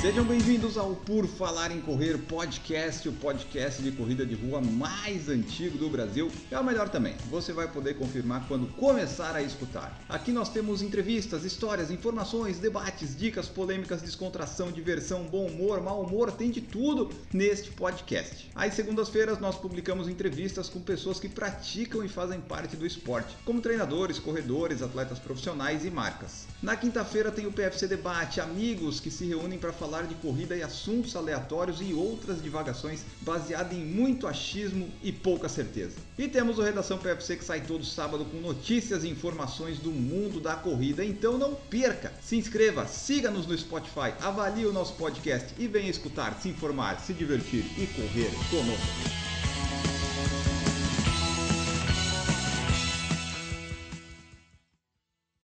Sejam bem-vindos ao Por Falar em Correr podcast, o podcast de corrida de rua mais antigo do Brasil. É o melhor também, você vai poder confirmar quando começar a escutar. Aqui nós temos entrevistas, histórias, informações, debates, dicas, polêmicas, descontração, diversão, bom humor, mau humor, tem de tudo neste podcast. Às segundas-feiras nós publicamos entrevistas com pessoas que praticam e fazem parte do esporte, como treinadores, corredores, atletas profissionais e marcas. Na quinta-feira tem o PFC Debate, amigos que se reúnem para falar falar de corrida e assuntos aleatórios e outras divagações baseadas em muito achismo e pouca certeza. E temos o Redação PFC que sai todo sábado com notícias e informações do mundo da corrida, então não perca! Se inscreva, siga-nos no Spotify, avalie o nosso podcast e venha escutar, se informar, se divertir e correr conosco.